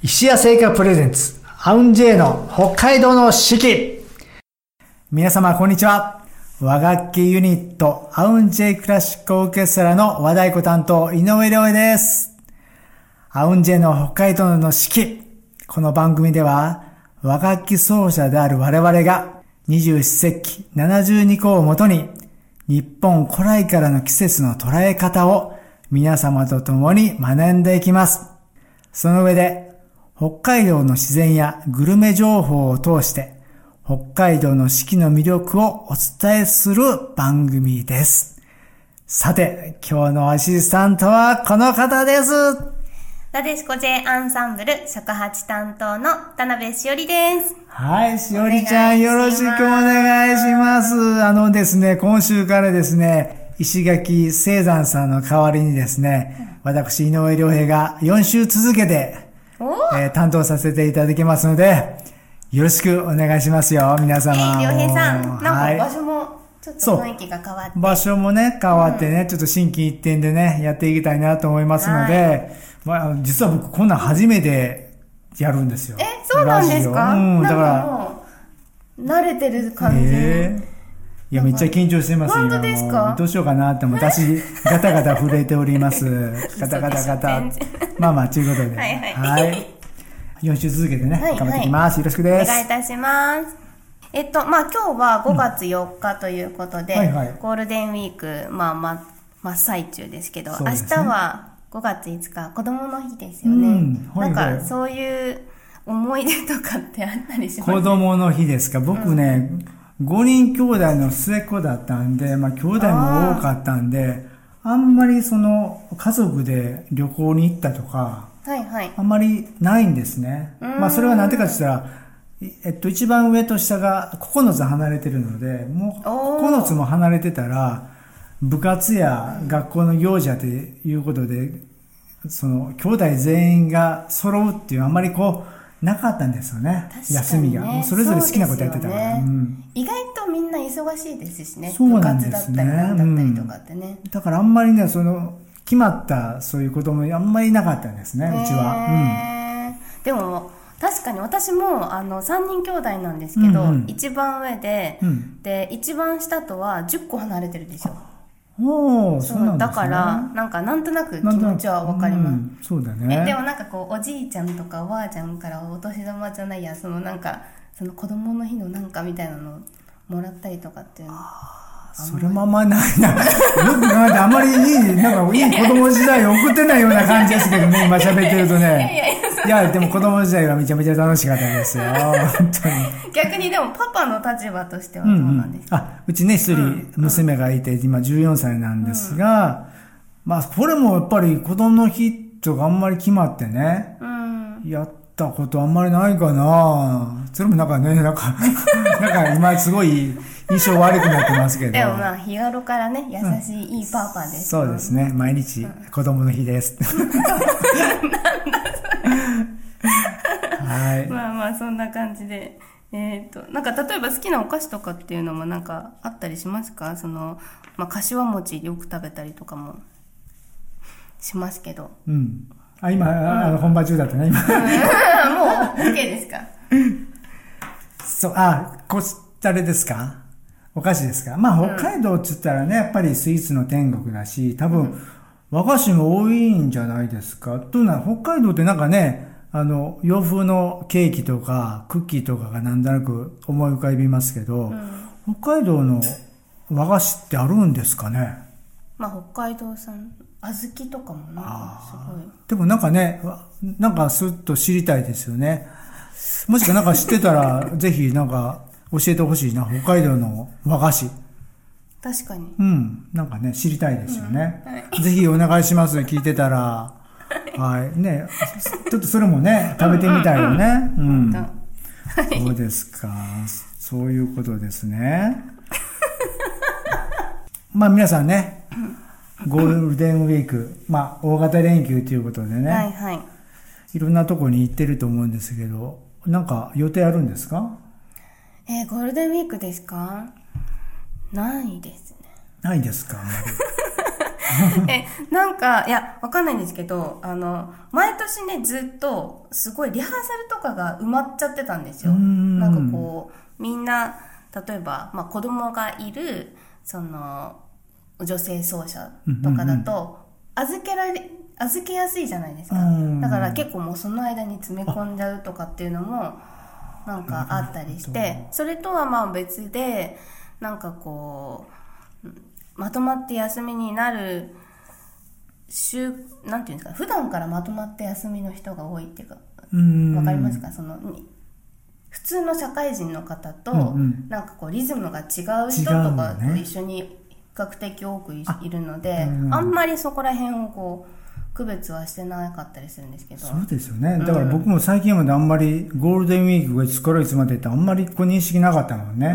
石屋製菓プレゼンツ、アウンジェイの北海道の四季。皆様、こんにちは。和楽器ユニット、アウンジェイクラシックオーケストラの和太鼓担当、井上良恵です。アウンジェイの北海道の四季。この番組では、和楽器奏者である我々が、21世紀72個をもとに、日本古来からの季節の捉え方を皆様と共に学んでいきます。その上で、北海道の自然やグルメ情報を通して、北海道の四季の魅力をお伝えする番組です。さて、今日のアシスタントはこの方です。なでしこ J アンサンブル尺八担当の田辺しおりです。はい、しおりちゃんよろしくお願いします。あのですね、今週からですね、石垣聖山さんの代わりにですね、私、井上良平が4週続けて、えー、担当させていただきますので、よろしくお願いしますよ、皆様。えー、良平さん、なんか場所もちょっと雰囲気が変わって。場所もね、変わってね、うん、ちょっと新規一点でね、やっていきたいなと思いますので、はい、まあ、実は僕こんなん初めてやるんですよ。え、そうなんですか？うん、だから。もう、慣れてる感じ。えーいや、めっちゃ緊張してます本当ですか？どうしようかなって私、ガタガタ震えております。ガタガタガタ。まあまあ、ということで。はいはい。はい。4週続けてね、頑張っていきます。よろしくです。お願いいたします。えっと、まあ今日は5月4日ということで、はいはい、ゴールデンウィーク、まあま、真っ最中ですけど、明日は5月5日、子供の日ですよね。うん、なんか、そういう思い出とかってあったりします？子供の日ですか？僕ね、うん5人兄弟の末っ子だったんで、まあ兄弟も多かったんで、あんまりその家族で旅行に行ったとか、はいはい。あんまりないんですね。まあそれはなんてかって言ったら、えっと一番上と下が9つ離れてるので、もう9つも離れてたら、部活や学校の行事やということで、その兄弟全員が揃うっていうあんまりこう、なかったんですよね。ね休みが。それぞれ好きなことやってたから。ねうん、意外とみんな忙しいですしね。そうなんですね。だったりとかってね、うん。だからあんまりね、その、決まったそういうこともあんまりなかったんですね、うちは。うん、でも、確かに私もあの3人兄弟なんですけど、うんうん、一番上で、うん、で一番下とは10個離れてるでしょおそうね、だからなんかなんとなく気持ちはわかります、うん、そうだね。でもなんかこうおじいちゃんとかおばあちゃんからお年玉じゃないやそのなんかその子供の日のなんかみたいなのもらったりとかっていうのそれもあんまないな。僕なんかあんまりいい、なんかいい子供時代送ってないような感じですけどね、今喋ってるとね。いや、でも子供時代はめちゃめちゃ楽しかったですよ。本当に。逆にでもパパの立場としてはどうなんですか、うんうん、あ、うちね、一人娘がいて、今14歳なんですが、うん、まあ、これもやっぱり子供の日とかあんまり決まってね、うん、やったことあんまりないかな。それもなんかね、なんか、なんか今すごい、印象悪くなってますけど。でもまあ、日頃からね、優しい、いいパパです。そうですね。毎日、子供の日です。はい。まあまあ、そんな感じで。えっ、ー、と、なんか例えば好きなお菓子とかっていうのもなんかあったりしますか？その、まあ、柏餅よく食べたりとかもしますけど。うん。あ、今、うん、あの本番中だったね、今。もう、OK ですか？そう、あ、こ、あれですか？お菓子ですか？まあ、北海道っつったらね、やっぱりスイーツの天国だし、多分、和菓子も多いんじゃないですか？というのは、北海道ってなんかね、あの、洋風のケーキとか、クッキーとかがなんとなく思い浮かびますけど、うん、北海道の和菓子ってあるんですかね？まあ、北海道産、小豆とかもなんかすごい。でもなんかね、なんかスッと知りたいですよね。もしかなんか知ってたら、ぜひなんか教えてほしいな、北海道の和菓子。確かに。うん。なんかね、知りたいですよね。うんはい、ぜひお願いします、聞いてたら。はい。ね、ちょっとそれもね、食べてみたいよね。うん。そうですか。そういうことですね。まあ皆さんね、ゴールデンウィーク、まあ大型連休ということでね。はいはい。いろんなとこに行ってると思うんですけど、なんか予定あるんですか？えー、ゴールデンウィークですか？ないですね。ないですか？え、なんか、いや、わかんないんですけど、あの、毎年ね、ずっと、すごいリハーサルとかが埋まっちゃってたんですよ。んなんかこう、みんな、例えば、まあ子供がいる、その、女性奏者とかだと、預けられ、預けやすいじゃないですか。だから結構もうその間に詰め込んじゃうとかっていうのも、なんかあったりして、それとはまあ別で、なんかこう、まとまって休みになる週、なんていうんですか、普段からまとまって休みの人が多いっていうか、わかりますか？その、普通の社会人の方と、なんかこうリズムが違う人とかと一緒に比較的多くいるので、あんまりそこら辺をこう、区別はしてなかったりするんですけど。そうですよね。だから僕も最近まであんまりゴールデンウィークがいつからいつまでってあんまりこう認識なかったのね。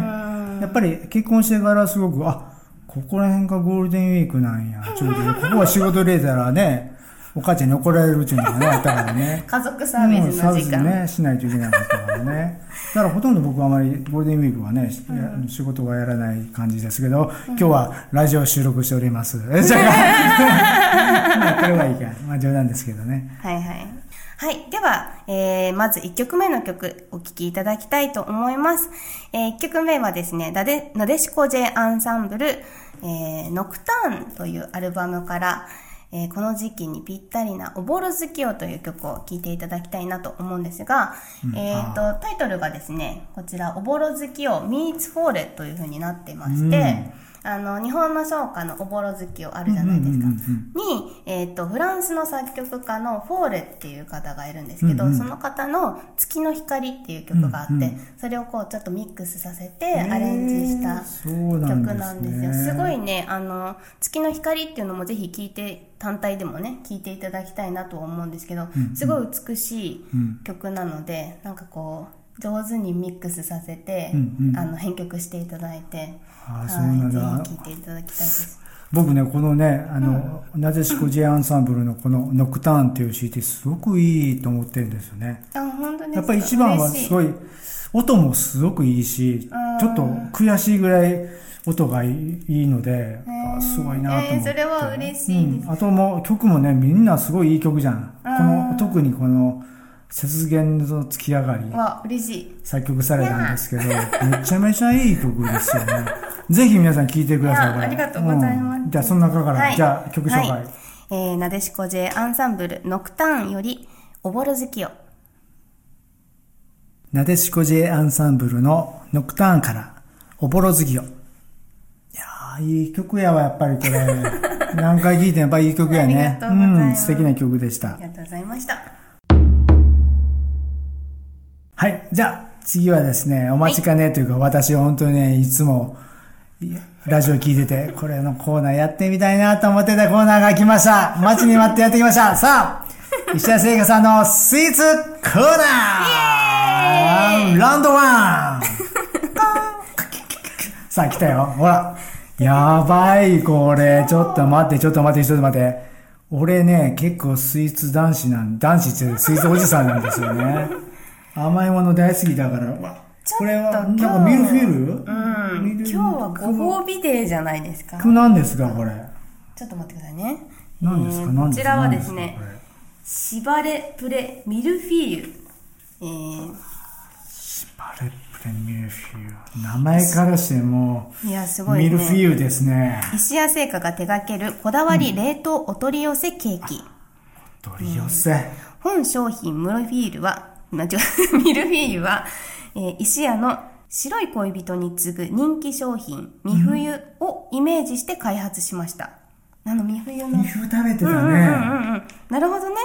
やっぱり結婚してからすごく、あ、ここら辺がゴールデンウィークなんや。ちょうど、ここは仕事入れたらね、お母ちゃんに怒られるっていうのがね、あったからね。家族サービスの時間。うん、ね、しないといけなかったからね。だからほとんど僕はあまりゴールデンウィークはね、うん、仕事はやらない感じですけど、今日はラジオ収録しております。じゃあ、まあ、これはいいか。まあ冗談ですけどね。はいはい。はい。では、えー、まず1曲目の曲、お聴きいただきたいと思います。えー、1曲目はですね、なで、なでしこ J アンサンブル、えー、ノクターンというアルバムから、えー、この時期にぴったりなおぼろ月夜という曲を聴いていただきたいなと思うんですが、うん、えっ、と、タイトルがですね、こちら、おぼろ月夜 Meets フォーレというふうになってまして、うんあの、日本の唱歌のおぼろ月をあるじゃないですか。に、えっ、ー、と、フランスの作曲家のフォーレっていう方がいるんですけど、うんうん、その方の月の光っていう曲があって、うんうん、それをこうちょっとミックスさせてアレンジした曲なんですよ。すすごいね、あの、月の光っていうのもぜひ聴いて、単体でもね、聴いていただきたいなと思うんですけど、うんうん、すごい美しい曲なので、なんかこう、上手にミックスさせて、うんうん、あの編曲していただいて、あそうなんだ。ぜひ聴いていただきたいです。僕ね、このね、あの、うん、なでしこ J アンサンブルのこのノクターンっていう CD すごくいいと思ってるんですよね。あ、本当にやっぱり一番はすごい、音もすごくいいし、ちょっと悔しいぐらい音がいいので、あすごいなと思って。えー、それは嬉しいです、うん、あともう曲もね、みんなすごいいい曲じゃん。この、特にこの、雪原の月上がり。わ、嬉しい。作曲されたんですけど、めちゃめちゃいい曲ですよね。ぜひ皆さん聴いてください。ありがとうございます。うん、じゃあ、その中から、はい、じゃあ、曲紹介。はい、えー、なでしこ J アンサンブル、ノクターンより、おぼろ月よ。なでしこ J アンサンブルのノクターンから、おぼろ月よ。いやー、いい曲やわ、やっぱりこれ。何回聴いてもやっぱりいい曲やね。うん、素敵な曲でした。ありがとうございました。はい。じゃあ、次はですね、お待ちかねというか、はい、私本当にね、いつも、ラジオ聞いてて、これのコーナーやってみたいなと思ってたコーナーが来ました。待ちに待ってやってきました。さあ、石田聖華さんのスイーツコーナーラウンドワンさあ、来たよ。ほら。やばい、これ。ちょっと待って、ちょっと待って、ちょっと待って。俺ね、結構スイーツ男子なん、男子ってスイーツおじさんなんですよね。甘いもの大好きだから。これは、なんかミルフィールうん。今日はご褒美デーじゃないですか。何ですか、これ？ちょっと待ってくださいね。何ですか、こちらはですね、しばれプレミルフィーユ。えー、しばれプレミルフィーユ。名前からしても、いや、すごい、ね、ミルフィーユですね。石屋製菓が手掛けるこだわり冷凍お取り寄せケーキ。お取り寄せ、本商品ムロフィールは間違う、ミルフィーユは、えー、石屋の白い恋人に次ぐ人気商品、三冬をイメージして開発しました。あの、三冬の。三冬食べてたね、うんうんうんうん。なるほどね。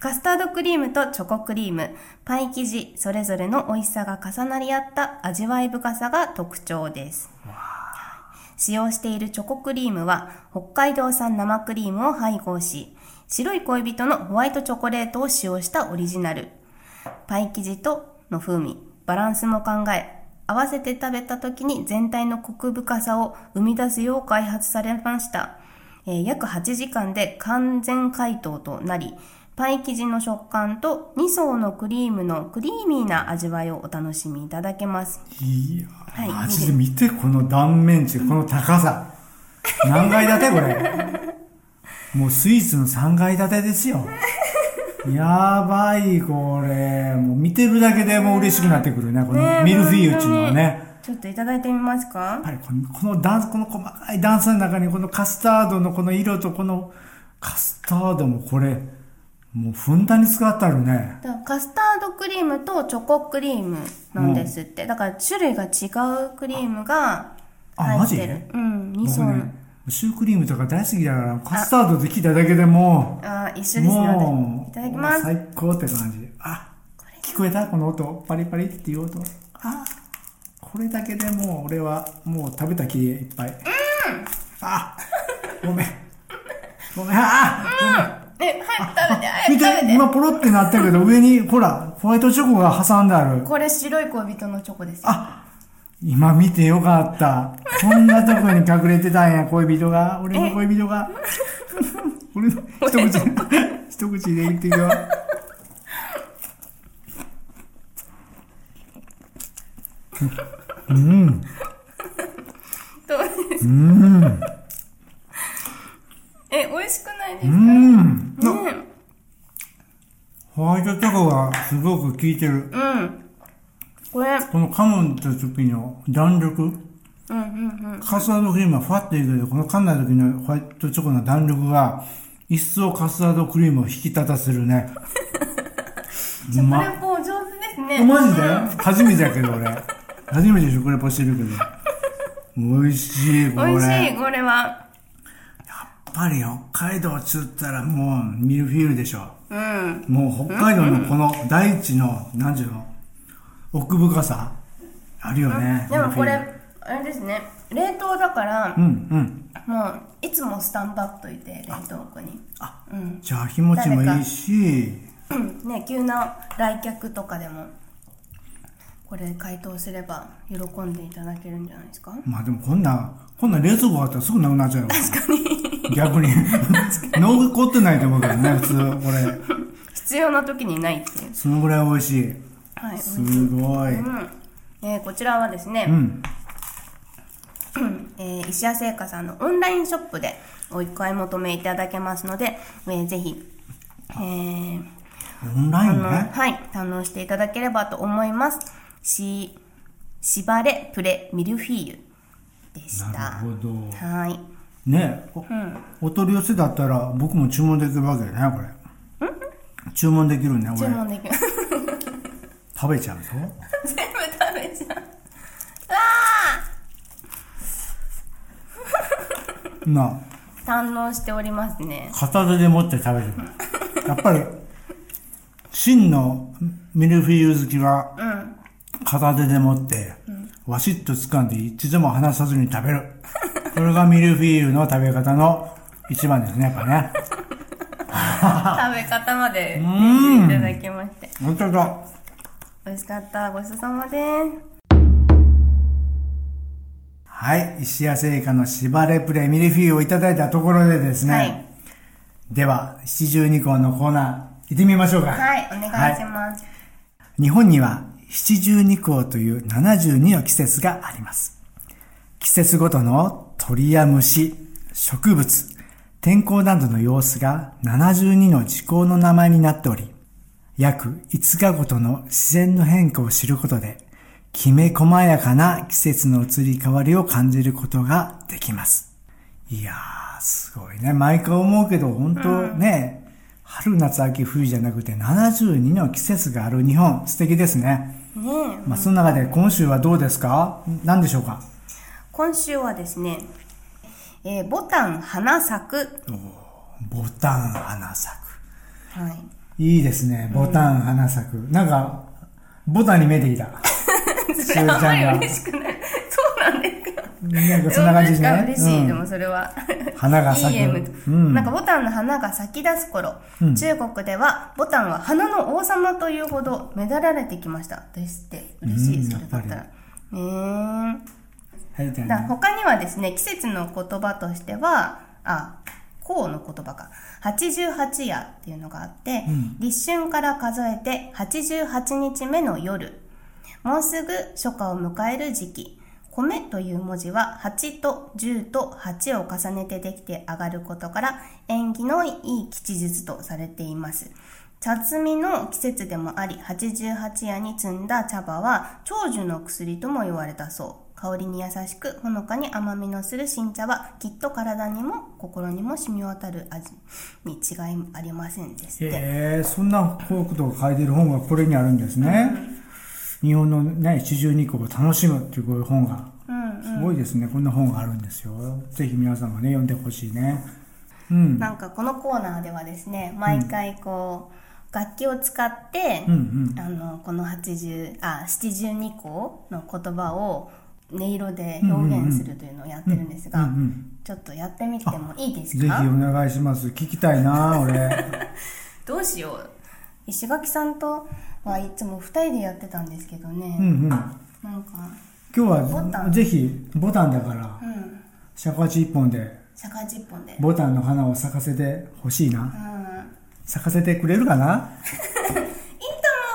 カスタードクリームとチョコクリーム、パイ生地、それぞれの美味しさが重なり合った味わい深さが特徴です。使用しているチョコクリームは北海道産生クリームを配合し、白い恋人のホワイトチョコレートを使用したオリジナル。パイ生地との風味、バランスも考え、合わせて食べた時に全体のコク深さを生み出すよう開発されました。えー、約8時間で完全解凍となり、パイ生地の食感と2層のクリームのクリーミーな味わいをお楽しみいただけます。いや、はい、マジで見て、この断面値、この高さ。何階建てこれ。もうスイーツの3階建てですよ。やばい、これ。もう見てるだけでもう嬉しくなってくるね。このミルフィーユっていうのはね。ちょっといただいてみますか？やっぱりこのこのダンス、この細かいダンスの中にこのカスタードのこの色とこのカスタードもこれ、もうふんだんに使ってあるね。カスタードクリームとチョコクリームなんですって。うん、だから種類が違うクリームが入ってる。うん、2層、ね、シュークリームとか大好きだから、カスタードできただけでもあ、一緒ですね。もう、いただきます。最高って感じ。あ、聞こえた？この音。パリパリっていう音。あ、これだけでもう俺はもう食べた気いっぱい。うんあ、ごめん。ごめん、あ、ごめん。え、早く食べて、早く食べて。見て、今ポロってなったけど、上に、ほら、ホワイトチョコが挟んである。これ白い恋人のチョコですあ、今見てよかった。こんなとこに隠れてたんや、恋人が。俺の恋人が。俺の一口、一口で言ってるよ。うん。どうですか？うん。え、美味しくないですか？うん。ね、ホワイトチョコがすごく効いてる。うん。これ。この噛むった時の弾力。うんうんうん。カスタードクリームはファって言うけど、この噛んだ時のホワイトチョコの弾力が、一層カスタードクリームを引き立たせるね。食レポ上手ですね。マジで、初めてやけど俺。初めて食レポしてるけど。美味しい、これ。美味しい、これは。やっぱり北海道っつったらもうミルフィーユでしょ。うん。もう北海道のこの大地の、何ていうの？奥深さ？あるよね。でもこれ、あれですね。冷凍だから、うんうん。もう、いつもスタンバッといて、冷凍庫に。あ、うん、じゃあ日持ちもいいし、ね、急な来客とかでも、これ解凍すれば喜んでいただけるんじゃないですか？まあでもこんな、こんな冷蔵庫あったらすぐなくなっちゃうよ。確かに。逆に。残ってないと思うからね、普通、これ。必要な時にないっていう。そのぐらい美味しい。はい、すごい、うんえー、こちらはですね、うんえー、石屋製菓さんのオンラインショップでお買い求めいただけますので、えー、ぜひ、えー、オンラインねはい、堪能していただければと思います。し、しばれプレミルフィーユでした。なるほど。はい。ねお,、うん、お取り寄せだったら僕も注文できるわけね、これ。注文できるね、注文できる。食べちゃうぞ。全部食べちゃう。あなあ。堪能しておりますね。片手で持って食べる。やっぱり、真のミルフィーユ好きは、片手で持って、わしっと掴んで一度も離さずに食べる。これがミルフィーユの食べ方の一番ですね、やっぱね。食べ方までいただきまして。本当だ。美味しかった。ごちそうさまです。はい。石屋製菓のしばれプレミルフィーユをいただいたところでですね。はい。では、七十二項のコーナー、行ってみましょうか。はい。お願いします。はい、日本には七十二項という72の季節があります。季節ごとの鳥や虫、植物、天候などの様子が72の時効の名前になっており、約5日ごとの自然の変化を知ることで、きめ細やかな季節の移り変わりを感じることができます。いやー、すごいね。毎回思うけど、本当ね、うん、春、夏、秋、冬じゃなくて72の季節がある日本、素敵ですね。ねまあ、その中で今週はどうですか？何でしょうか？今週はですね、えー、ボタン花咲く。ボタン花咲く。はい。いいですね。ボタン花咲く。なんか、ボタンに見えてきた。それあんまり嬉しくない。そうなんですか。なんかそんな感じですね。嬉しい、でもそれは。花が咲く。なんかボタンの花が咲き出す頃、中国ではボタンは花の王様というほどめだられてきました。ですって。嬉しい、それだったら。へえー。他にはですね、季節の言葉としては、あ、項の言葉か。88夜っていうのがあって、うん、立春から数えて88日目の夜。もうすぐ初夏を迎える時期。米という文字は8と10と8を重ねてできて上がることから縁起のいい吉日とされています。茶摘みの季節でもあり、88夜に摘んだ茶葉は長寿の薬とも言われたそう。香りに優しく、ほのかに甘みのする新茶は、きっと体にも心にも染み渡る味に違いありませんですって。えー、そんなことが書いてる本がこれにあるんですね。うん、日本のね、四十二個を楽しむっていうこういう本が。すごいですね。こんな本があるんですよ。ぜひ皆さんがね、読んでほしいね。うん。なんかこのコーナーではですね、毎回こう、うん楽器を使って、うんうん、あのこの80あ72個の言葉を音色で表現するというのをやってるんですが、ちょっとやってみてもいいですか？ぜひお願いします。聞きたいな俺。どうしよう。石垣さんとはいつも2人でやってたんですけどね、うんうん、なんか今日はぜひボタンだから、うん、尺八一本で。尺八一本で。ボタンの花を咲かせてほしいな、うん。咲かせてくれるかな？いい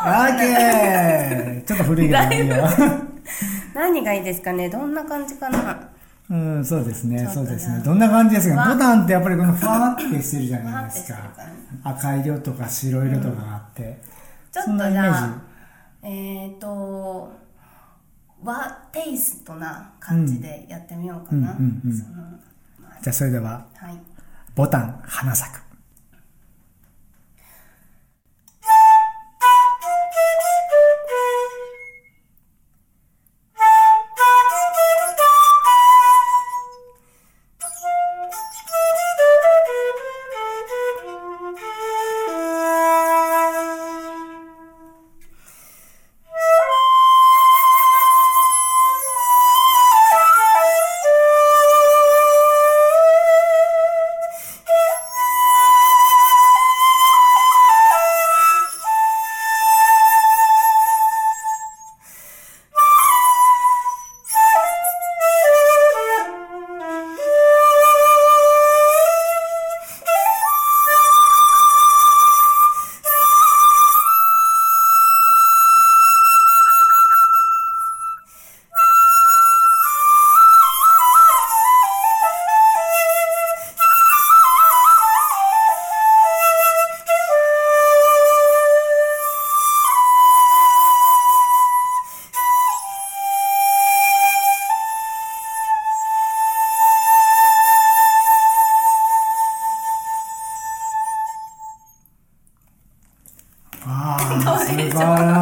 と思うオッケー。ちょっと古いけどいいよ。何がいいですかね？どんな感じかな？うん、そうですね、そうですね。どんな感じですか？ボタンってやっぱりこのふわってしてるじゃないですか。赤色とか白色とかがあって。うん、ちょっとじゃあ、えっ、ー、と、和テイストな感じでやってみようかな。じゃあそれでは、はい、ボタン花咲く。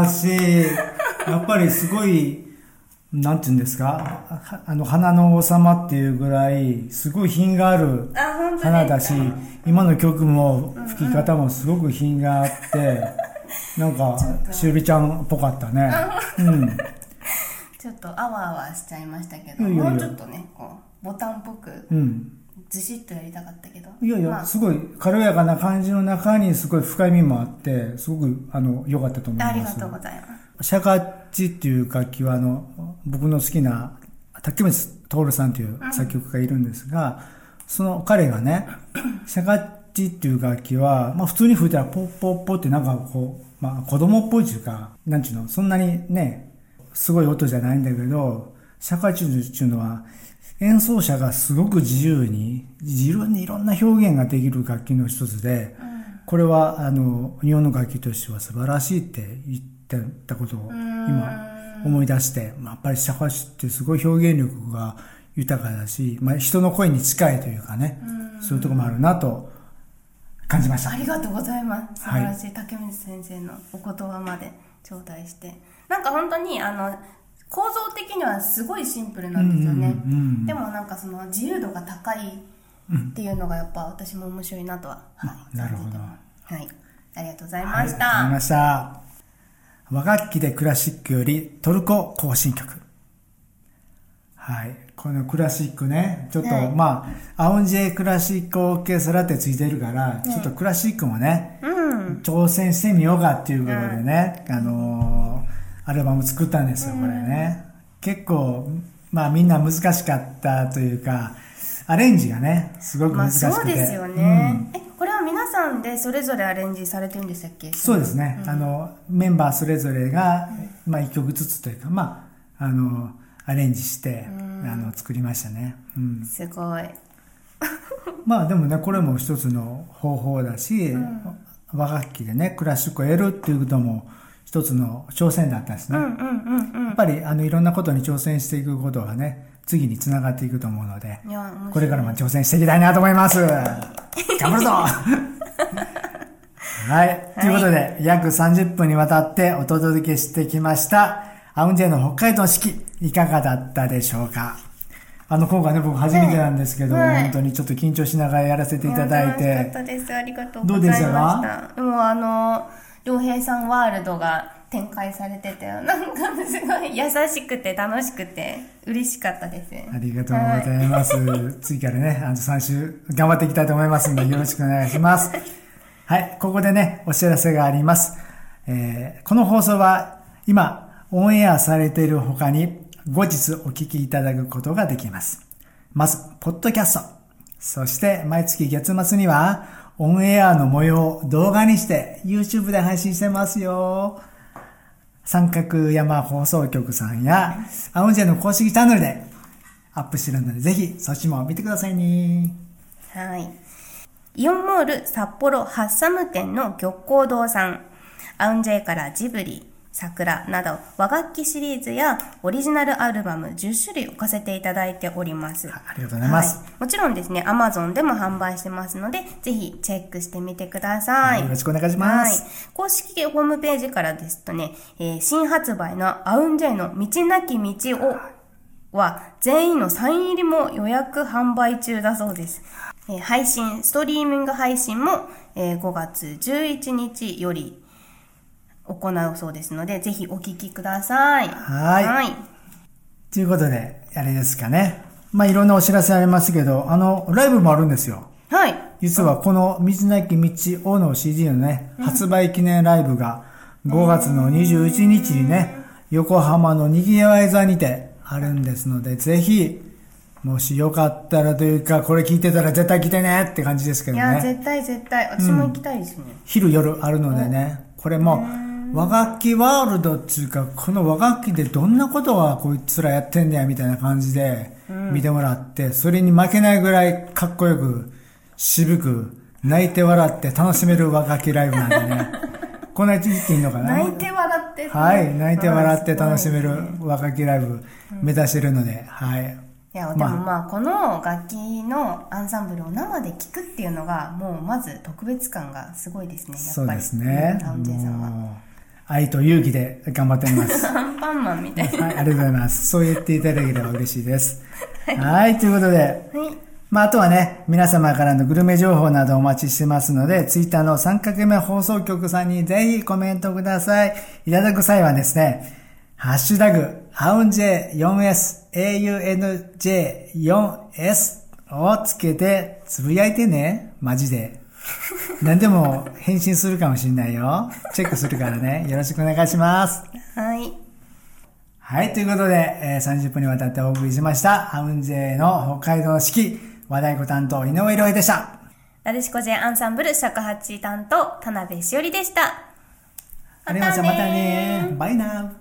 しい。やっぱりすごい、なんていうんですか、あの、花の王様っていうぐらい、すごい品がある花だし、今の曲も吹き方もすごく品があって、なんか、しおりちゃんっぽかったね。うん。ちょっとあわあわしちゃいましたけど、もうちょっとね、こう、ボタンっぽく。うんずしっとやりたかったけど。いやいや、まあ、すごい軽やかな感じの中にすごい深いみもあって、すごく、あの、良かったと思います。ありがとうございます。シャカッチっていう楽器は、あの、僕の好きな、竹光徹さんという作曲家がいるんですが、うん、その彼がね、シャカッチっていう楽器は、まあ普通に吹いたらポッポッポってなんかこう、まあ子供っぽいっていうか、なんちゅうの、そんなにね、すごい音じゃないんだけど、シャカッチっていうのは、演奏者がすごく自由に、自由にいろんな表現ができる楽器の一つで、うん、これは、あの、日本の楽器としては素晴らしいって言ってたことを今思い出して、やっぱりシャカシってすごい表現力が豊かだし、まあ、人の声に近いというかね、うそういうところもあるなと感じました。ありがとうございます。素晴らしい、はい、竹水先生のお言葉まで頂戴して。なんか本当に、あの、構造的にはすごいシンプルなんですよね、うんうんうん、でもなんかその自由度が高いっていうのがやっぱ私も面白いなとは、はい、なるほど。はい。ありがとうございました、はい、ありがとうございました。和楽器でクラシックよりトルコ行進曲。はい。このクラシックね、ちょっと、はい、まあ、アウンジェクラシックオーケストラってついてるから、ちょっとクラシックもね、うん、挑戦してみようかっていうことでね、うん、あのーアルバム作ったんですよ、これね。結構、まあみんな難しかったというか、アレンジがね、すごく難しくて。まあ、そうですよね、うん、え、これは皆さんでそれぞれアレンジされてるんでしたっけ？そうですね、うん、あの、メンバーそれぞれが、まあ一曲ずつというか、まあ、あの、アレンジして、あの、作りましたね。うん。すごい。まあでもね、これも一つの方法だし、うん、和楽器でね、クラシックを得るっていうことも一つの挑戦だったんですね。やっぱり、あの、いろんなことに挑戦していくことがね、次につながっていくと思うので、これからも挑戦していきたいなと思います。頑張るぞ はい。ということで、約30分にわたってお届けしてきました、アウンジェの北海道式、いかがだったでしょうか？あの、今回ね、僕初めてなんですけど、はい、本当にちょっと緊張しながらやらせていただいて。楽しかったです。ありがとうございました。どうでした？かでもあの、良平さんワールドが展開されてて、なんかすごい優しくて楽しくて嬉しかったです。ありがとうございます。はい、次からね、あの3週頑張っていきたいと思いますので、よろしくお願いします。はい、ここでね、お知らせがあります。えー、この放送は今、オンエアされている他に、後日お聞きいただくことができます。まず、ポッドキャスト。そして、毎月月末には、オンエアの模様を動画にして YouTube で配信してますよ。三角山放送局さんや、アウンジェの公式チャンネルでアップしてるので、ぜひそっちも見てくださいね。はい。イオンモール札幌ハッサム店の玉光堂さん、アウンジェからジブリ、桜など和楽器シリーズやオリジナルアルバム10種類置かせていただいております。ありがとうございます。はい、もちろんですね、Amazon でも販売してますので、ぜひチェックしてみてください。よろしくお願いします。はい、公式ホームページからですとね、えー、新発売のアウンジェイの道なき道をは全員のサイン入りも予約販売中だそうです。えー、配信、ストリーミング配信も、えー、5月11日より行うそうですので、ぜひお聞きください。はい。はい。ということで、あれですかね。まあ、いろんなお知らせありますけど、あの、ライブもあるんですよ。はい。実はこの道なき道をの CD のね、うん、発売記念ライブが5月の21日にね、横浜のにぎわい座にてあるんですので、ぜひ、もしよかったらというか、これ聞いてたら絶対来てねって感じですけどね。いや、絶対絶対。私も行きたいですね。うん、昼夜あるのでね、これも、和楽器ワールドっていうか、この和楽器でどんなことはこいつらやってんだよみたいな感じで見てもらって、それに負けないぐらいかっこよく、渋く、泣いて笑って楽しめる和楽器ライブなんでね。こんな言っていいのかな？泣いて笑って。はい、泣いて笑って楽しめる和楽器ライブ目指してるので、はい。いや、でもまあ、この楽器のアンサンブルを生で聴くっていうのが、もうまず特別感がすごいですね、やっぱり。そうですね。タウンジェイさんは。愛と勇気で頑張ってます。アンパンマンみたいな。はい、ありがとうございます。そう言っていただければ嬉しいです。はい、ということで、はい、まあ、あとはね、皆様からのグルメ情報などお待ちしてますので、ツイッターの3角目放送局さんにぜひコメントください。いただく際はですね、ハッシュタグ、アウンジェ 4S、AUNJ4S をつけてつぶやいてね。マジで。何でも返信するかもしんないよ。チェックするからね。よろしくお願いします。はい。はい、ということで、えー、30分にわたってお送りしました、アウンジェの北海道式、和太鼓担当、井上良恵でした。なでしこジェアンサンブル尺八担当、田辺しおりでした。ありがとうございました。またねバイナー。